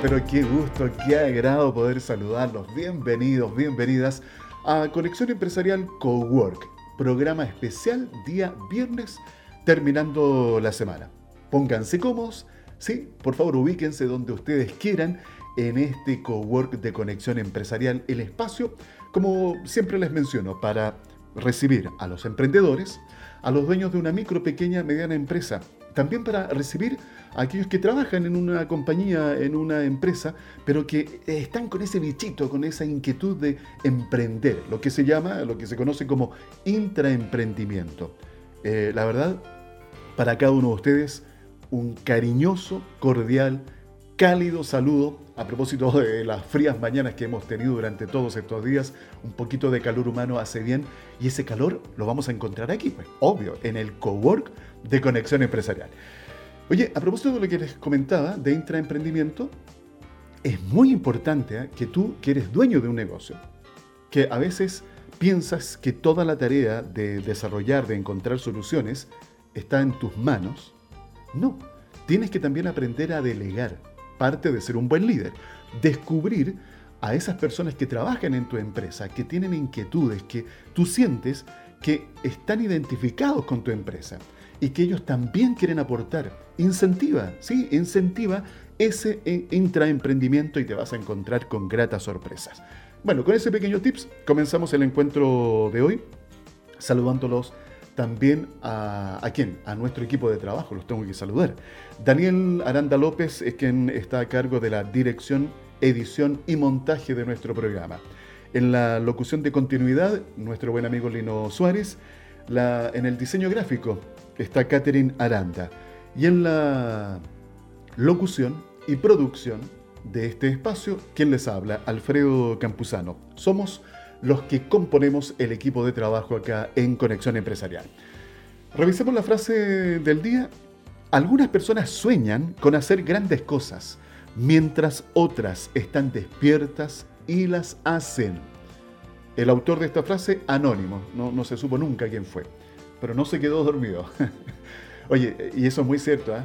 Pero qué gusto, qué agrado poder saludarlos. Bienvenidos, bienvenidas a Conexión Empresarial Cowork, programa especial día viernes terminando la semana. Pónganse cómodos, sí, por favor ubíquense donde ustedes quieran en este Cowork de Conexión Empresarial, el espacio, como siempre les menciono, para recibir a los emprendedores, a los dueños de una micro, pequeña, mediana empresa, también para recibir a aquellos que trabajan en una compañía, en una empresa, pero que están con ese bichito, con esa inquietud de emprender, lo que se llama, lo que se conoce como intraemprendimiento. Eh, la verdad, para cada uno de ustedes, un cariñoso, cordial, cálido saludo a propósito de las frías mañanas que hemos tenido durante todos estos días. Un poquito de calor humano hace bien y ese calor lo vamos a encontrar aquí, pues, obvio, en el cowork de Conexión Empresarial. Oye, a propósito de lo que les comentaba de intraemprendimiento, es muy importante ¿eh? que tú, que eres dueño de un negocio, que a veces piensas que toda la tarea de desarrollar, de encontrar soluciones, está en tus manos. No, tienes que también aprender a delegar, parte de ser un buen líder. Descubrir a esas personas que trabajan en tu empresa, que tienen inquietudes, que tú sientes que están identificados con tu empresa y que ellos también quieren aportar. Incentiva, ¿sí? Incentiva ese intraemprendimiento y te vas a encontrar con gratas sorpresas. Bueno, con ese pequeño tips comenzamos el encuentro de hoy, saludándolos también a, quién, a nuestro equipo de trabajo, los tengo que saludar. Daniel Aranda López es quien está a cargo de la dirección, edición y montaje de nuestro programa. En la locución de continuidad, nuestro buen amigo Lino Suárez. La, en el diseño gráfico, está Catherine Aranda. Y en la locución y producción de este espacio, ¿quién les habla? Alfredo Campuzano. Somos los que componemos el equipo de trabajo acá en Conexión Empresarial. Revisemos la frase del día. Algunas personas sueñan con hacer grandes cosas, mientras otras están despiertas y las hacen. El autor de esta frase, anónimo, no, se supo nunca quién fue pero no se quedó dormido. Oye, y eso es muy cierto, ¿eh?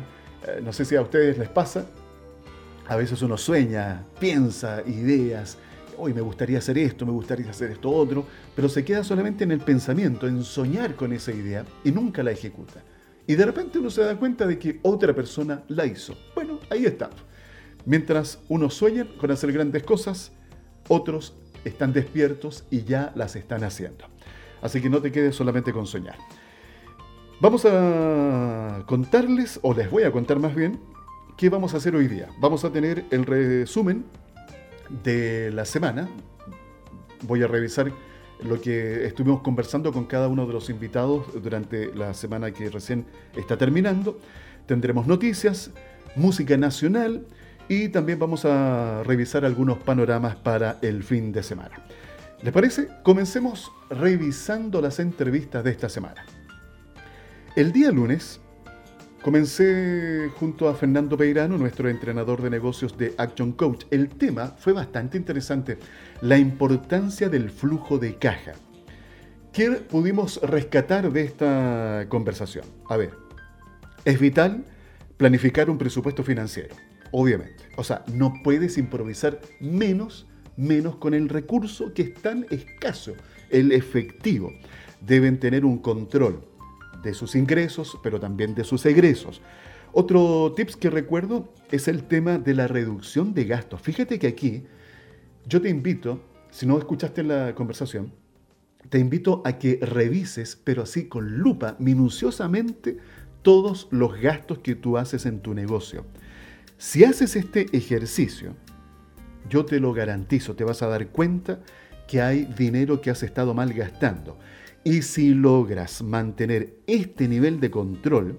¿eh? No sé si a ustedes les pasa. A veces uno sueña, piensa ideas, hoy me gustaría hacer esto, me gustaría hacer esto otro, pero se queda solamente en el pensamiento, en soñar con esa idea y nunca la ejecuta. Y de repente uno se da cuenta de que otra persona la hizo. Bueno, ahí está. Mientras unos sueñan con hacer grandes cosas, otros están despiertos y ya las están haciendo. Así que no te quedes solamente con soñar. Vamos a contarles, o les voy a contar más bien, qué vamos a hacer hoy día. Vamos a tener el resumen de la semana. Voy a revisar lo que estuvimos conversando con cada uno de los invitados durante la semana que recién está terminando. Tendremos noticias, música nacional y también vamos a revisar algunos panoramas para el fin de semana. ¿Les parece? Comencemos revisando las entrevistas de esta semana. El día lunes comencé junto a Fernando Peirano, nuestro entrenador de negocios de Action Coach. El tema fue bastante interesante, la importancia del flujo de caja. ¿Qué pudimos rescatar de esta conversación? A ver, es vital planificar un presupuesto financiero, obviamente. O sea, no puedes improvisar menos, menos con el recurso que es tan escaso, el efectivo. Deben tener un control de sus ingresos, pero también de sus egresos. Otro tips que recuerdo es el tema de la reducción de gastos. Fíjate que aquí yo te invito, si no escuchaste la conversación, te invito a que revises, pero así con lupa, minuciosamente, todos los gastos que tú haces en tu negocio. Si haces este ejercicio, yo te lo garantizo, te vas a dar cuenta que hay dinero que has estado mal gastando. Y si logras mantener este nivel de control,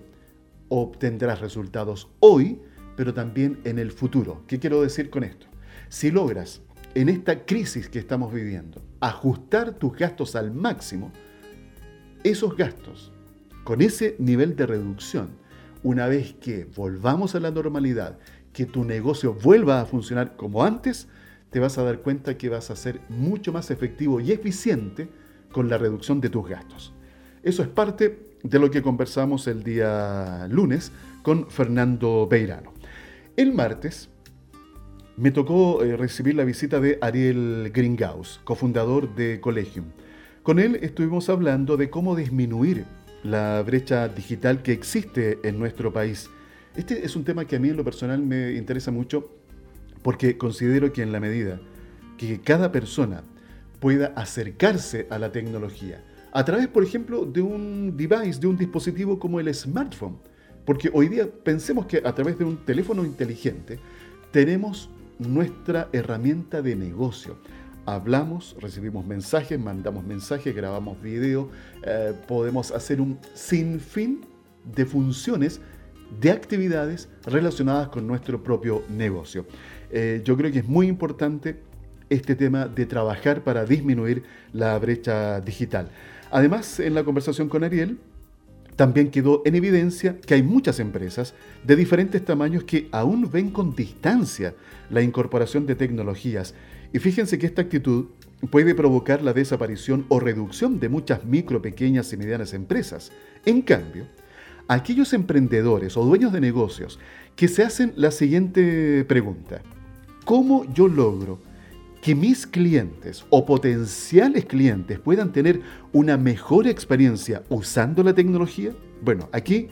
obtendrás resultados hoy, pero también en el futuro. ¿Qué quiero decir con esto? Si logras, en esta crisis que estamos viviendo, ajustar tus gastos al máximo, esos gastos, con ese nivel de reducción, una vez que volvamos a la normalidad, que tu negocio vuelva a funcionar como antes, te vas a dar cuenta que vas a ser mucho más efectivo y eficiente con la reducción de tus gastos. Eso es parte de lo que conversamos el día lunes con Fernando Beirano. El martes me tocó eh, recibir la visita de Ariel Gringaus, cofundador de Collegium. Con él estuvimos hablando de cómo disminuir la brecha digital que existe en nuestro país. Este es un tema que a mí en lo personal me interesa mucho porque considero que en la medida que cada persona pueda acercarse a la tecnología, a través, por ejemplo, de un device, de un dispositivo como el smartphone, porque hoy día pensemos que a través de un teléfono inteligente tenemos nuestra herramienta de negocio. Hablamos, recibimos mensajes, mandamos mensajes, grabamos video, eh, podemos hacer un sinfín de funciones, de actividades relacionadas con nuestro propio negocio. Eh, yo creo que es muy importante este tema de trabajar para disminuir la brecha digital. Además, en la conversación con Ariel, también quedó en evidencia que hay muchas empresas de diferentes tamaños que aún ven con distancia la incorporación de tecnologías. Y fíjense que esta actitud puede provocar la desaparición o reducción de muchas micro, pequeñas y medianas empresas. En cambio, aquellos emprendedores o dueños de negocios que se hacen la siguiente pregunta. ¿Cómo yo logro que mis clientes o potenciales clientes puedan tener una mejor experiencia usando la tecnología? Bueno, aquí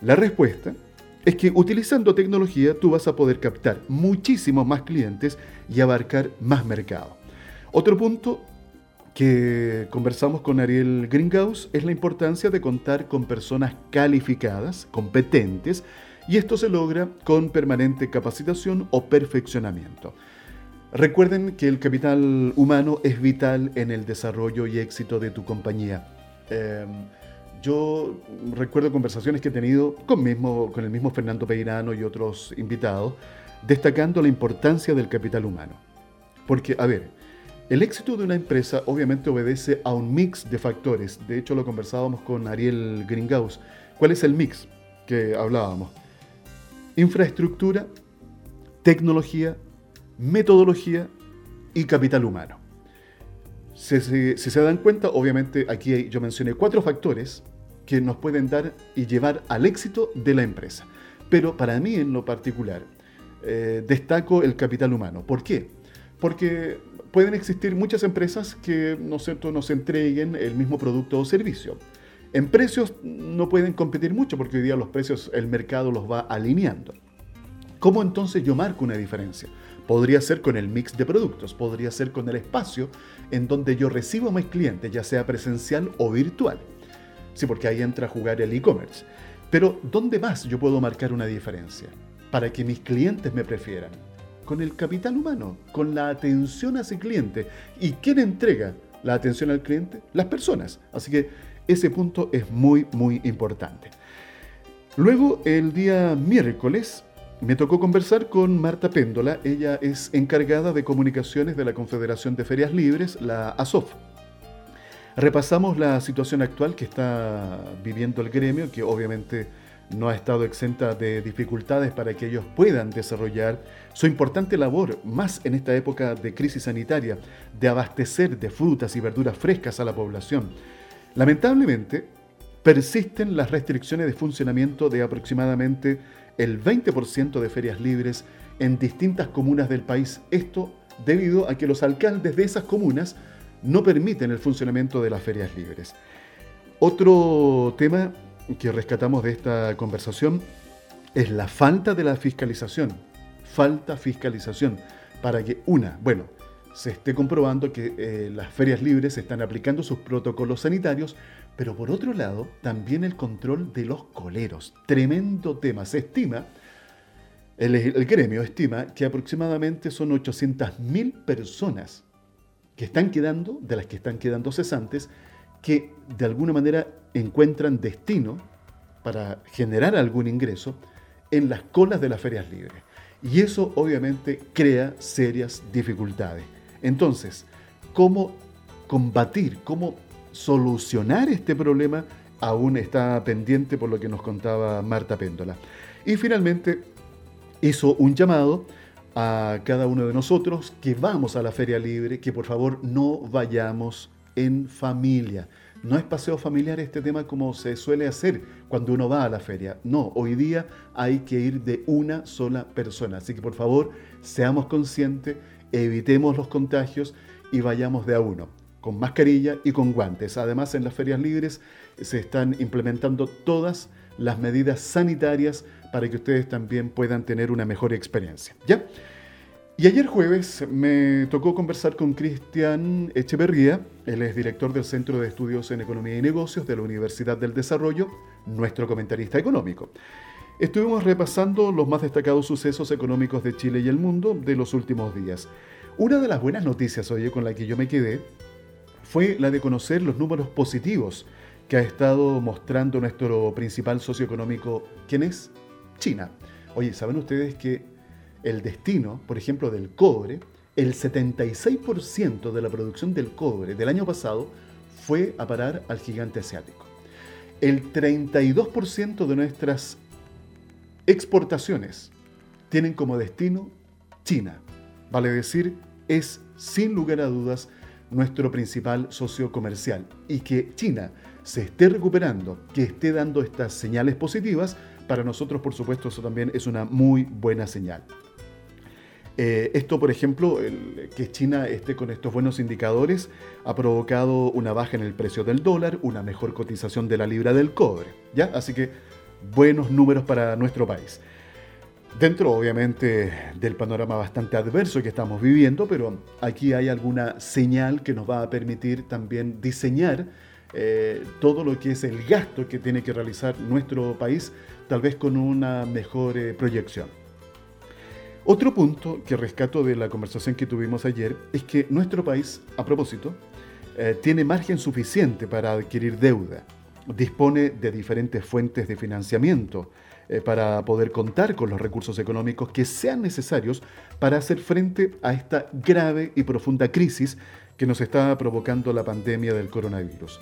la respuesta es que utilizando tecnología tú vas a poder captar muchísimos más clientes y abarcar más mercado. Otro punto que conversamos con Ariel Gringaus es la importancia de contar con personas calificadas, competentes, y esto se logra con permanente capacitación o perfeccionamiento. Recuerden que el capital humano es vital en el desarrollo y éxito de tu compañía. Em, yo recuerdo conversaciones que he tenido con, con el mismo Fernando Peirano y otros invitados, destacando la importancia del capital humano. Porque, a ver, el éxito de una empresa obviamente obedece a un mix de factores. De hecho, lo conversábamos con Ariel Gringaus. ¿Cuál es el mix que hablábamos? Infraestructura, tecnología, metodología y capital humano. Si, se dan cuenta, obviamente aquí yo mencioné cuatro factores que nos pueden dar y llevar al éxito de la empresa. Pero para mí en lo particular, eh, destaco el capital humano. ¿Por qué? Porque pueden existir muchas empresas que ¿no nos entreguen el mismo producto o servicio. En precios no pueden competir mucho porque hoy día los precios el mercado los va alineando. ¿Cómo entonces yo marco una diferencia? Podría ser con el mix de productos, podría ser con el espacio en donde yo recibo a mis clientes, ya sea presencial o virtual. Sí, porque ahí entra a jugar el e-commerce. Pero ¿dónde más yo puedo marcar una diferencia para que mis clientes me prefieran? Con el capital humano, con la atención a ese cliente. ¿Y quién entrega la atención al cliente? Las personas. Así que ese punto es muy, muy importante. Luego, el día miércoles, me tocó conversar con Marta Péndola, ella es encargada de comunicaciones de la Confederación de Ferias Libres, la ASOF. Repasamos la situación actual que está viviendo el gremio, que obviamente no ha estado exenta de dificultades para que ellos puedan desarrollar su importante labor, más en esta época de crisis sanitaria, de abastecer de frutas y verduras frescas a la población. Lamentablemente, persisten las restricciones de funcionamiento de aproximadamente el 20% de ferias libres en distintas comunas del país. Esto debido a que los alcaldes de esas comunas no permiten el funcionamiento de las ferias libres. Otro tema que rescatamos de esta conversación es la falta de la fiscalización. Falta fiscalización para que una, bueno, se esté comprobando que eh, las ferias libres están aplicando sus protocolos sanitarios, pero por otro lado, también el control de los coleros. Tremendo tema. Se estima, el, el gremio estima que aproximadamente son 800.000 personas que están quedando, de las que están quedando cesantes, que de alguna manera encuentran destino para generar algún ingreso en las colas de las ferias libres. Y eso obviamente crea serias dificultades. Entonces, ¿cómo combatir, cómo solucionar este problema? Aún está pendiente por lo que nos contaba Marta Péndola. Y finalmente hizo un llamado a cada uno de nosotros que vamos a la feria libre, que por favor no vayamos en familia. No es paseo familiar este tema como se suele hacer cuando uno va a la feria. No, hoy día hay que ir de una sola persona. Así que por favor, seamos conscientes, evitemos los contagios y vayamos de a uno, con mascarilla y con guantes. Además, en las ferias libres se están implementando todas las medidas sanitarias para que ustedes también puedan tener una mejor experiencia. ¿Ya? Y ayer jueves me tocó conversar con Cristian Echeverría, él es director del Centro de Estudios en Economía y Negocios de la Universidad del Desarrollo, nuestro comentarista económico. Estuvimos repasando los más destacados sucesos económicos de Chile y el mundo de los últimos días. Una de las buenas noticias, oye, con la que yo me quedé, fue la de conocer los números positivos que ha estado mostrando nuestro principal socio económico, ¿quién es? China. Oye, ¿saben ustedes que el destino, por ejemplo, del cobre, el 76% de la producción del cobre del año pasado fue a parar al gigante asiático. El 32% de nuestras exportaciones tienen como destino China. Vale decir, es sin lugar a dudas nuestro principal socio comercial. Y que China se esté recuperando, que esté dando estas señales positivas, para nosotros por supuesto eso también es una muy buena señal. Eh, esto, por ejemplo, que China esté con estos buenos indicadores, ha provocado una baja en el precio del dólar, una mejor cotización de la libra del cobre. ¿ya? Así que buenos números para nuestro país. Dentro, obviamente, del panorama bastante adverso que estamos viviendo, pero aquí hay alguna señal que nos va a permitir también diseñar eh, todo lo que es el gasto que tiene que realizar nuestro país, tal vez con una mejor eh, proyección. Otro punto que rescato de la conversación que tuvimos ayer es que nuestro país, a propósito, eh, tiene margen suficiente para adquirir deuda, dispone de diferentes fuentes de financiamiento eh, para poder contar con los recursos económicos que sean necesarios para hacer frente a esta grave y profunda crisis que nos está provocando la pandemia del coronavirus.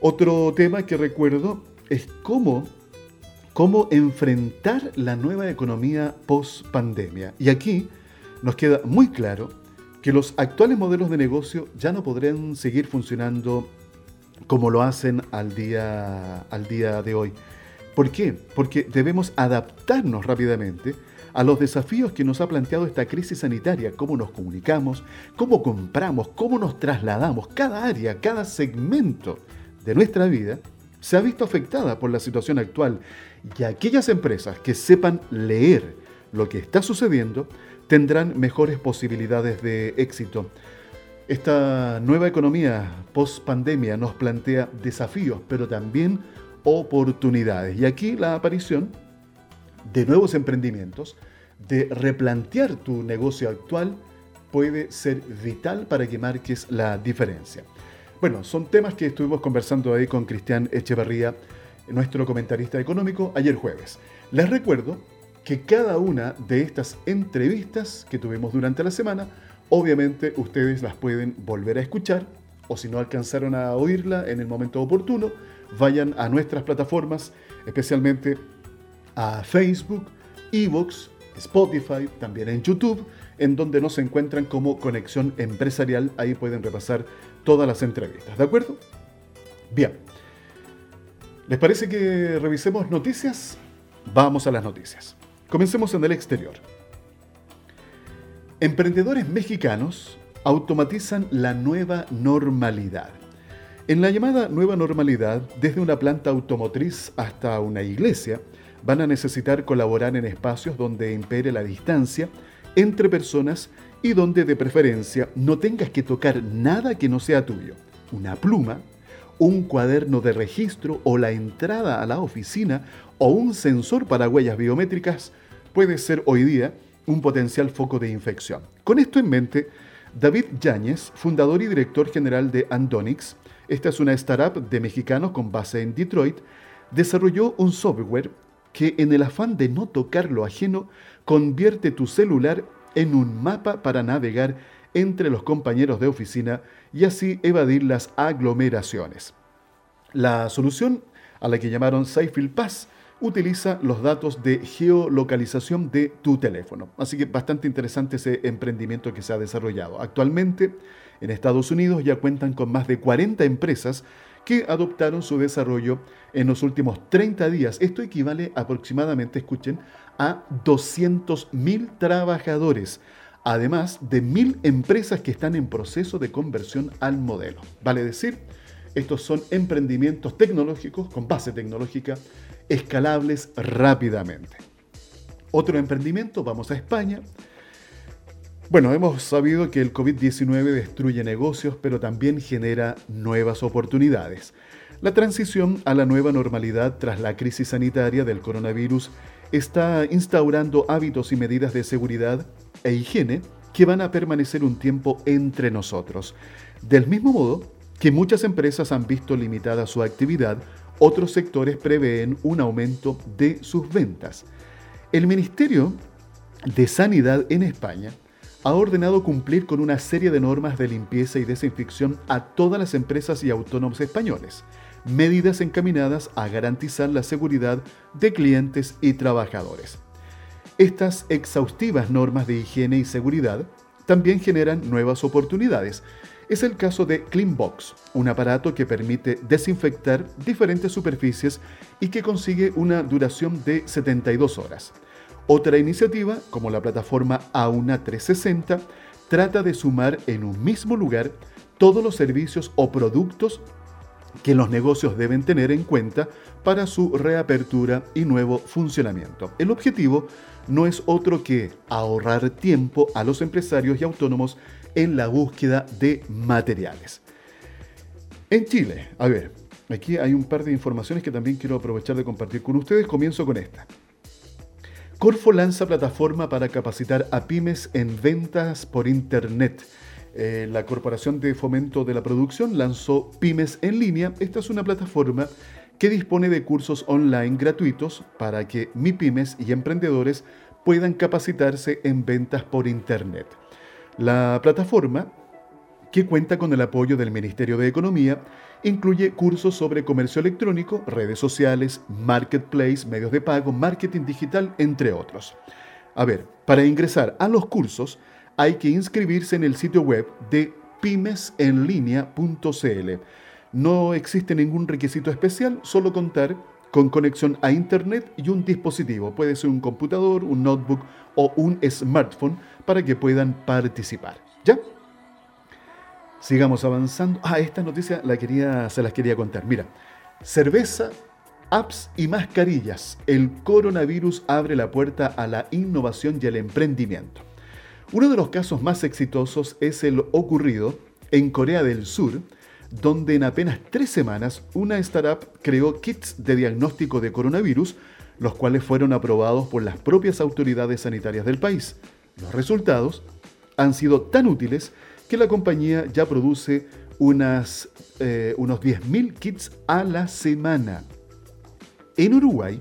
Otro tema que recuerdo es cómo cómo enfrentar la nueva economía post-pandemia. Y aquí nos queda muy claro que los actuales modelos de negocio ya no podrán seguir funcionando como lo hacen al día, al día de hoy. ¿Por qué? Porque debemos adaptarnos rápidamente a los desafíos que nos ha planteado esta crisis sanitaria, cómo nos comunicamos, cómo compramos, cómo nos trasladamos, cada área, cada segmento de nuestra vida se ha visto afectada por la situación actual y aquellas empresas que sepan leer lo que está sucediendo tendrán mejores posibilidades de éxito. Esta nueva economía post pandemia nos plantea desafíos, pero también oportunidades. Y aquí la aparición de nuevos emprendimientos, de replantear tu negocio actual, puede ser vital para que marques la diferencia. Bueno, son temas que estuvimos conversando ahí con Cristian Echeverría, nuestro comentarista económico, ayer jueves. Les recuerdo que cada una de estas entrevistas que tuvimos durante la semana, obviamente ustedes las pueden volver a escuchar o si no alcanzaron a oírla en el momento oportuno, vayan a nuestras plataformas, especialmente a Facebook, Evox, Spotify, también en YouTube, en donde nos encuentran como Conexión Empresarial. Ahí pueden repasar todas las entrevistas, ¿de acuerdo? Bien. ¿Les parece que revisemos noticias? Vamos a las noticias. Comencemos en el exterior. Emprendedores mexicanos automatizan la nueva normalidad. En la llamada nueva normalidad, desde una planta automotriz hasta una iglesia, van a necesitar colaborar en espacios donde impere la distancia entre personas y donde de preferencia no tengas que tocar nada que no sea tuyo. Una pluma, un cuaderno de registro o la entrada a la oficina o un sensor para huellas biométricas puede ser hoy día un potencial foco de infección. Con esto en mente, David Yáñez, fundador y director general de Andonix, esta es una startup de mexicanos con base en Detroit, desarrolló un software que en el afán de no tocar lo ajeno, convierte tu celular en un mapa para navegar entre los compañeros de oficina y así evadir las aglomeraciones. La solución, a la que llamaron Safefield Pass, utiliza los datos de geolocalización de tu teléfono. Así que bastante interesante ese emprendimiento que se ha desarrollado. Actualmente, en Estados Unidos ya cuentan con más de 40 empresas que adoptaron su desarrollo en los últimos 30 días. Esto equivale aproximadamente, escuchen, a 200.000 trabajadores, además de 1.000 empresas que están en proceso de conversión al modelo. Vale decir, estos son emprendimientos tecnológicos con base tecnológica escalables rápidamente. Otro emprendimiento, vamos a España. Bueno, hemos sabido que el COVID-19 destruye negocios, pero también genera nuevas oportunidades. La transición a la nueva normalidad tras la crisis sanitaria del coronavirus está instaurando hábitos y medidas de seguridad e higiene que van a permanecer un tiempo entre nosotros. Del mismo modo que muchas empresas han visto limitada su actividad, otros sectores prevén un aumento de sus ventas. El Ministerio de Sanidad en España ha ordenado cumplir con una serie de normas de limpieza y desinfección a todas las empresas y autónomos españoles, medidas encaminadas a garantizar la seguridad de clientes y trabajadores. Estas exhaustivas normas de higiene y seguridad también generan nuevas oportunidades. Es el caso de Cleanbox, un aparato que permite desinfectar diferentes superficies y que consigue una duración de 72 horas. Otra iniciativa, como la plataforma Auna 360, trata de sumar en un mismo lugar todos los servicios o productos que los negocios deben tener en cuenta para su reapertura y nuevo funcionamiento. El objetivo no es otro que ahorrar tiempo a los empresarios y autónomos en la búsqueda de materiales. En Chile, a ver, aquí hay un par de informaciones que también quiero aprovechar de compartir con ustedes. Comienzo con esta. Corfo lanza plataforma para capacitar a pymes en ventas por Internet. Eh, la Corporación de Fomento de la Producción lanzó Pymes en línea. Esta es una plataforma que dispone de cursos online gratuitos para que MIPYMES y emprendedores puedan capacitarse en ventas por Internet. La plataforma, que cuenta con el apoyo del Ministerio de Economía, Incluye cursos sobre comercio electrónico, redes sociales, marketplace, medios de pago, marketing digital, entre otros. A ver, para ingresar a los cursos hay que inscribirse en el sitio web de pymesenlinea.cl. No existe ningún requisito especial, solo contar con conexión a Internet y un dispositivo. Puede ser un computador, un notebook o un smartphone para que puedan participar. ¿Ya? Sigamos avanzando. Ah, esta noticia la quería, se las quería contar. Mira, cerveza, apps y mascarillas. El coronavirus abre la puerta a la innovación y el emprendimiento. Uno de los casos más exitosos es el ocurrido en Corea del Sur, donde en apenas tres semanas una startup creó kits de diagnóstico de coronavirus, los cuales fueron aprobados por las propias autoridades sanitarias del país. Los resultados han sido tan útiles que la compañía ya produce unas, eh, unos 10.000 kits a la semana. En Uruguay,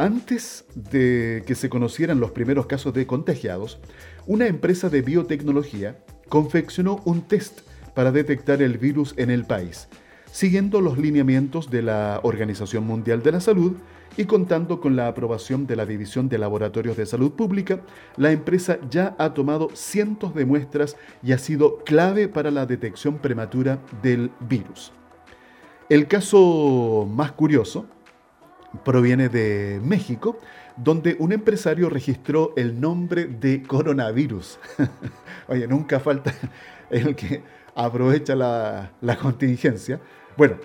antes de que se conocieran los primeros casos de contagiados, una empresa de biotecnología confeccionó un test para detectar el virus en el país, siguiendo los lineamientos de la Organización Mundial de la Salud y contando con la aprobación de la División de Laboratorios de Salud Pública, la empresa ya ha tomado cientos de muestras y ha sido clave para la detección prematura del virus. El caso más curioso proviene de México, donde un empresario registró el nombre de coronavirus. Oye, nunca falta el que aprovecha la, la contingencia. Bueno,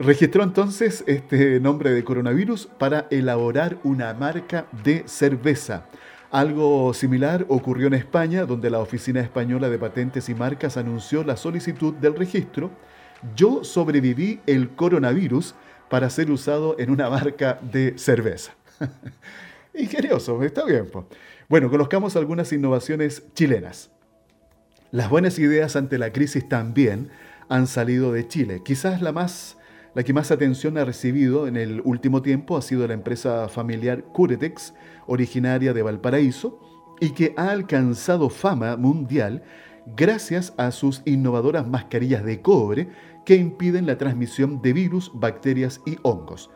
Registró entonces este nombre de coronavirus para elaborar una marca de cerveza. Algo similar ocurrió en España, donde la Oficina Española de Patentes y Marcas anunció la solicitud del registro. Yo sobreviví el coronavirus para ser usado en una marca de cerveza. Ingenioso, está bien. Bueno, conozcamos algunas innovaciones chilenas. Las buenas ideas ante la crisis también han salido de Chile. Quizás la más la que más atención ha recibido en el último tiempo ha sido la empresa familiar Curetex, originaria de Valparaíso, y que ha alcanzado fama mundial gracias a sus innovadoras mascarillas de cobre que impiden la transmisión de virus, bacterias y hongos.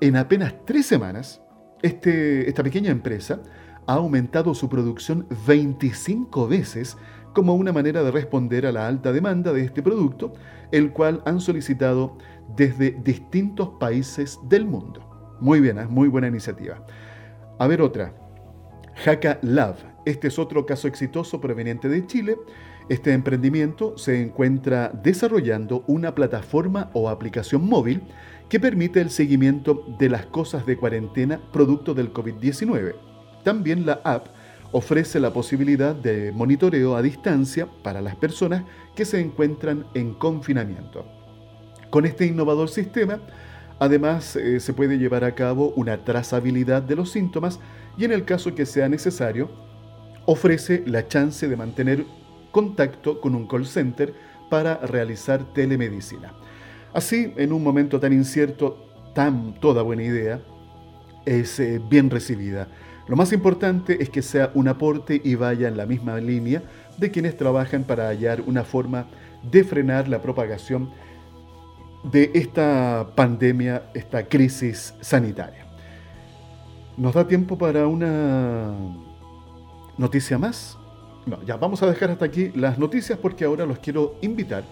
En apenas tres semanas, este, esta pequeña empresa ha aumentado su producción 25 veces como una manera de responder a la alta demanda de este producto, el cual han solicitado desde distintos países del mundo. Muy bien, es ¿eh? muy buena iniciativa. A ver otra. Haka Love. Este es otro caso exitoso proveniente de Chile. Este emprendimiento se encuentra desarrollando una plataforma o aplicación móvil que permite el seguimiento de las cosas de cuarentena producto del COVID-19. También la app ofrece la posibilidad de monitoreo a distancia para las personas que se encuentran en confinamiento. Con este innovador sistema, además eh, se puede llevar a cabo una trazabilidad de los síntomas y en el caso que sea necesario, ofrece la chance de mantener contacto con un call center para realizar telemedicina. Así, en un momento tan incierto, tan toda buena idea es eh, bien recibida. Lo más importante es que sea un aporte y vaya en la misma línea de quienes trabajan para hallar una forma de frenar la propagación de esta pandemia, esta crisis sanitaria. ¿Nos da tiempo para una noticia más? No, ya vamos a dejar hasta aquí las noticias porque ahora los quiero invitar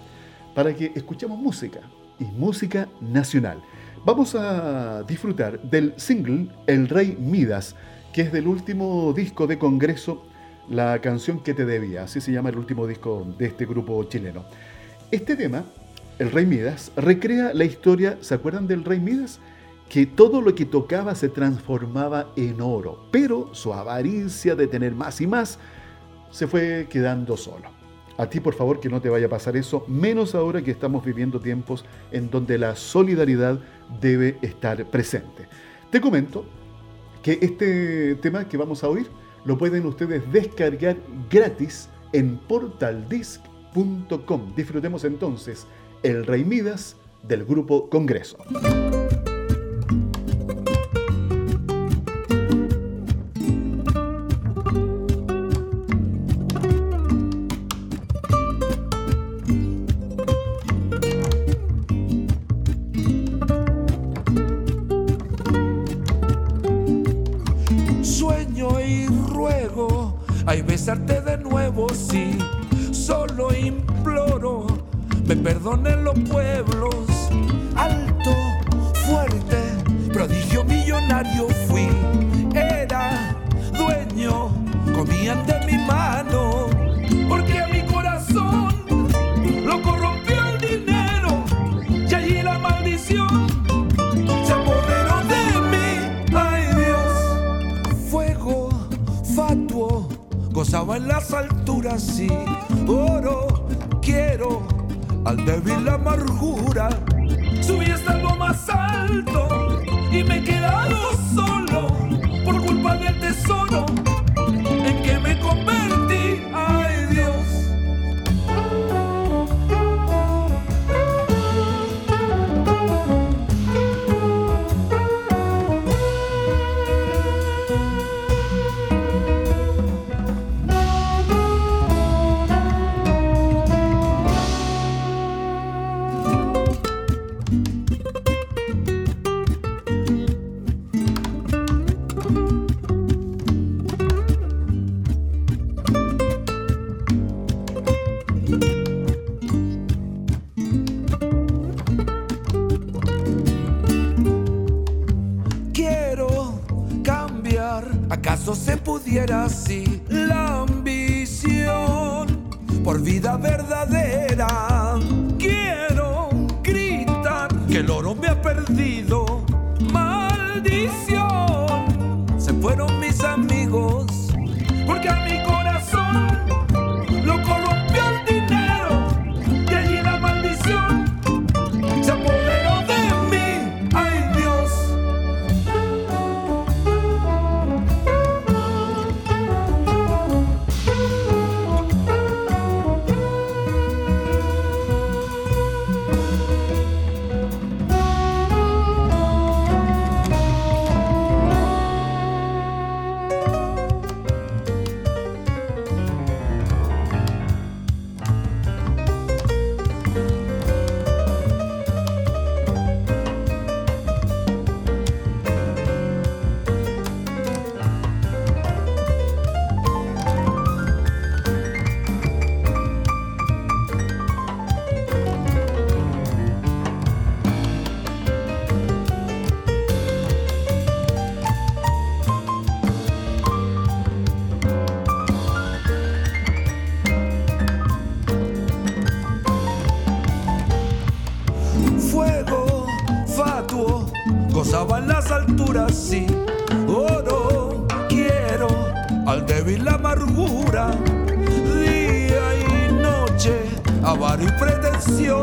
para que escuchemos música y música nacional. Vamos a disfrutar del single El Rey Midas, que es del último disco de Congreso, La canción que te debía, así se llama el último disco de este grupo chileno. Este tema, El Rey Midas, recrea la historia, ¿se acuerdan del Rey Midas? que todo lo que tocaba se transformaba en oro, pero su avaricia de tener más y más se fue quedando solo. A ti, por favor, que no te vaya a pasar eso, menos ahora que estamos viviendo tiempos en donde la solidaridad debe estar presente. Te comento que este tema que vamos a oír lo pueden ustedes descargar gratis en portaldisc.com. Disfrutemos entonces El Rey Midas del Grupo Congreso. Me perdonen los pueblos.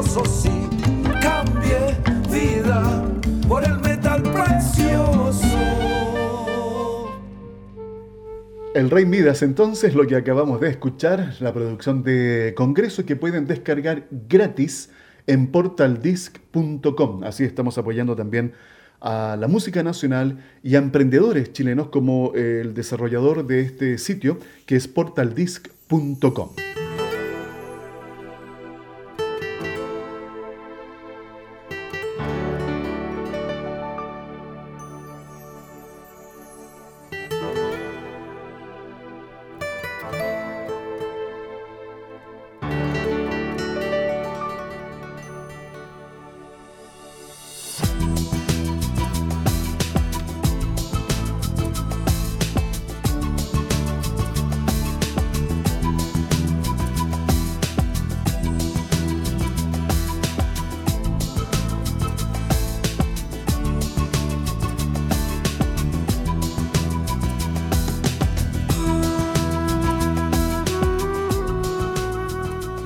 El. El Rey Midas, entonces, lo que acabamos de escuchar, la producción de Congreso que pueden descargar gratis en portaldisc.com. Así estamos apoyando también a la música nacional y a emprendedores chilenos como el desarrollador de este sitio, que es portaldisc.com.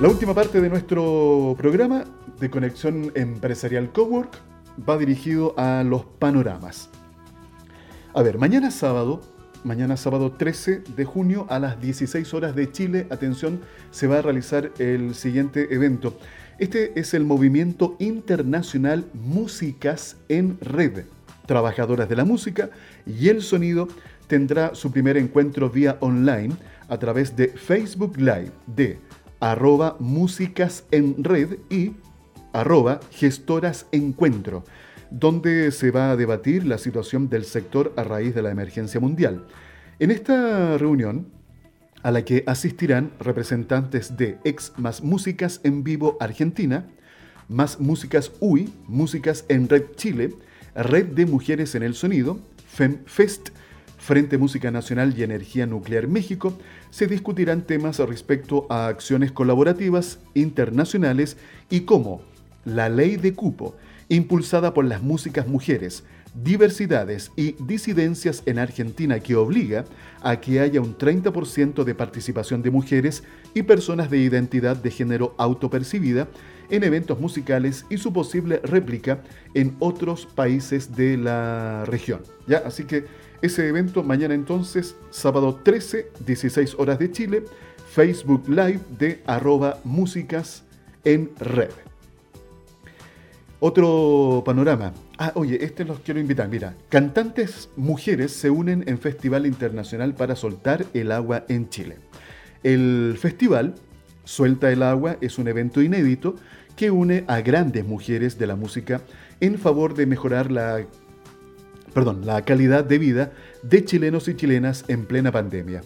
La última parte de nuestro programa de conexión empresarial Cowork va dirigido a los panoramas. A ver, mañana sábado, mañana sábado 13 de junio a las 16 horas de Chile, atención, se va a realizar el siguiente evento. Este es el movimiento internacional Músicas en Red. Trabajadoras de la música y el sonido tendrá su primer encuentro vía online a través de Facebook Live de arroba músicas en red y arroba gestoras encuentro, donde se va a debatir la situación del sector a raíz de la emergencia mundial. En esta reunión, a la que asistirán representantes de Ex Más Músicas en Vivo Argentina, Más Músicas UI, Músicas en Red Chile, Red de Mujeres en el Sonido, FemFest, Frente Música Nacional y Energía Nuclear México, se discutirán temas respecto a acciones colaborativas internacionales y cómo la ley de cupo, impulsada por las músicas mujeres, diversidades y disidencias en Argentina que obliga a que haya un 30% de participación de mujeres y personas de identidad de género autopercibida en eventos musicales y su posible réplica en otros países de la región. ¿Ya? Así que ese evento mañana entonces, sábado 13, 16 horas de Chile, Facebook Live de arroba músicas en red. Otro panorama. Ah, oye, este los quiero invitar. Mira, cantantes mujeres se unen en Festival Internacional para soltar el agua en Chile. El festival Suelta el agua es un evento inédito que une a grandes mujeres de la música en favor de mejorar la perdón, la calidad de vida de chilenos y chilenas en plena pandemia.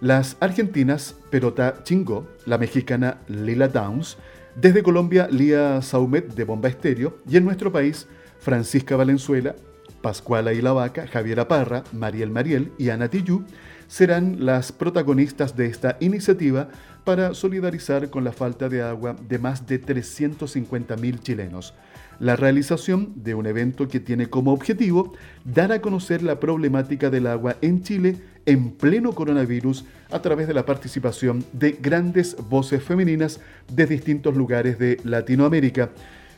Las argentinas Perota Chingó, la mexicana Lila Downs, desde Colombia Lía Saumet de Bomba Estéreo y en nuestro país Francisca Valenzuela, Pascuala y la Vaca, Javiera Parra, Mariel Mariel y Ana Tillú serán las protagonistas de esta iniciativa para solidarizar con la falta de agua de más de 350.000 chilenos la realización de un evento que tiene como objetivo dar a conocer la problemática del agua en Chile en pleno coronavirus a través de la participación de grandes voces femeninas de distintos lugares de Latinoamérica.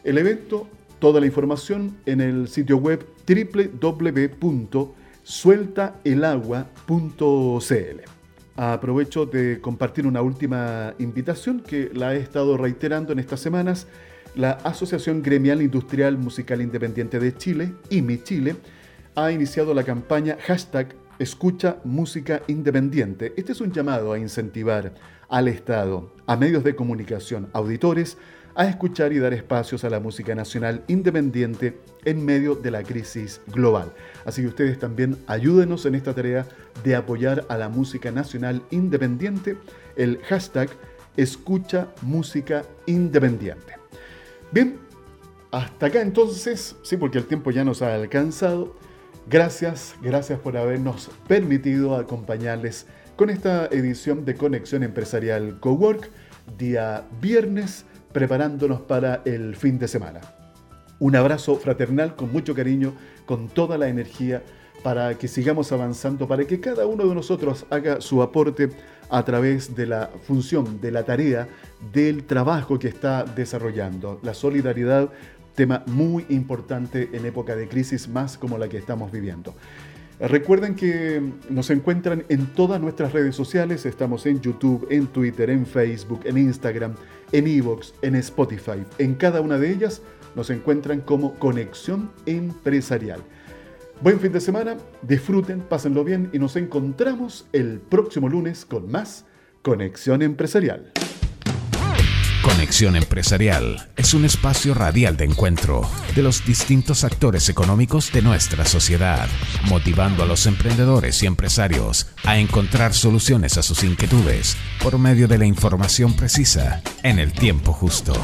El evento, toda la información en el sitio web www.sueltaelagua.cl. Aprovecho de compartir una última invitación que la he estado reiterando en estas semanas la Asociación Gremial Industrial Musical Independiente de Chile, IMI Chile, ha iniciado la campaña hashtag Escucha Música Independiente. Este es un llamado a incentivar al Estado, a medios de comunicación, auditores, a escuchar y dar espacios a la música nacional independiente en medio de la crisis global. Así que ustedes también ayúdenos en esta tarea de apoyar a la música nacional independiente, el hashtag Escucha Música Independiente. Bien, hasta acá entonces, sí, porque el tiempo ya nos ha alcanzado. Gracias, gracias por habernos permitido acompañarles con esta edición de Conexión Empresarial Cowork, día viernes, preparándonos para el fin de semana. Un abrazo fraternal con mucho cariño, con toda la energía para que sigamos avanzando, para que cada uno de nosotros haga su aporte a través de la función, de la tarea, del trabajo que está desarrollando. La solidaridad, tema muy importante en época de crisis más como la que estamos viviendo. Recuerden que nos encuentran en todas nuestras redes sociales, estamos en YouTube, en Twitter, en Facebook, en Instagram, en Evox, en Spotify. En cada una de ellas nos encuentran como Conexión Empresarial. Buen fin de semana, disfruten, pásenlo bien y nos encontramos el próximo lunes con más Conexión Empresarial. Conexión Empresarial es un espacio radial de encuentro de los distintos actores económicos de nuestra sociedad, motivando a los emprendedores y empresarios a encontrar soluciones a sus inquietudes por medio de la información precisa en el tiempo justo.